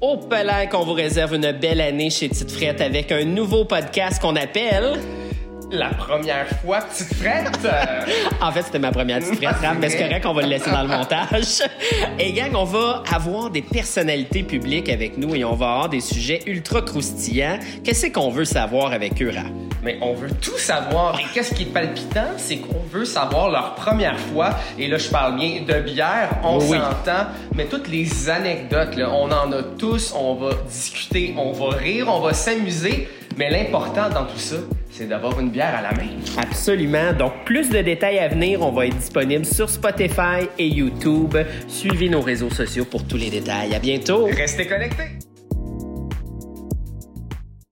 Au palais qu'on vous réserve une belle année chez Tite Frette avec un nouveau podcast qu'on appelle... La première fois, petite frette. en fait, c'était ma première petite frette, c'est mais c'est correct, on va le laisser dans le montage. Et gang, on va avoir des personnalités publiques avec nous et on va avoir des sujets ultra croustillants. Qu'est-ce qu'on veut savoir avec eux, Raph? Mais on veut tout savoir. Et qu'est-ce qui est palpitant, c'est qu'on veut savoir leur première fois. Et là, je parle bien de bière, on Oui. s'entend. Mais toutes les anecdotes, là, on en a tous. On va discuter, on va rire, on va s'amuser. Mais l'important dans tout ça, c'est d'avoir une bière à la main. Absolument. Donc, plus de détails à venir. On va être disponible sur Spotify et YouTube. Suivez nos réseaux sociaux pour tous les détails. À bientôt. Restez connectés.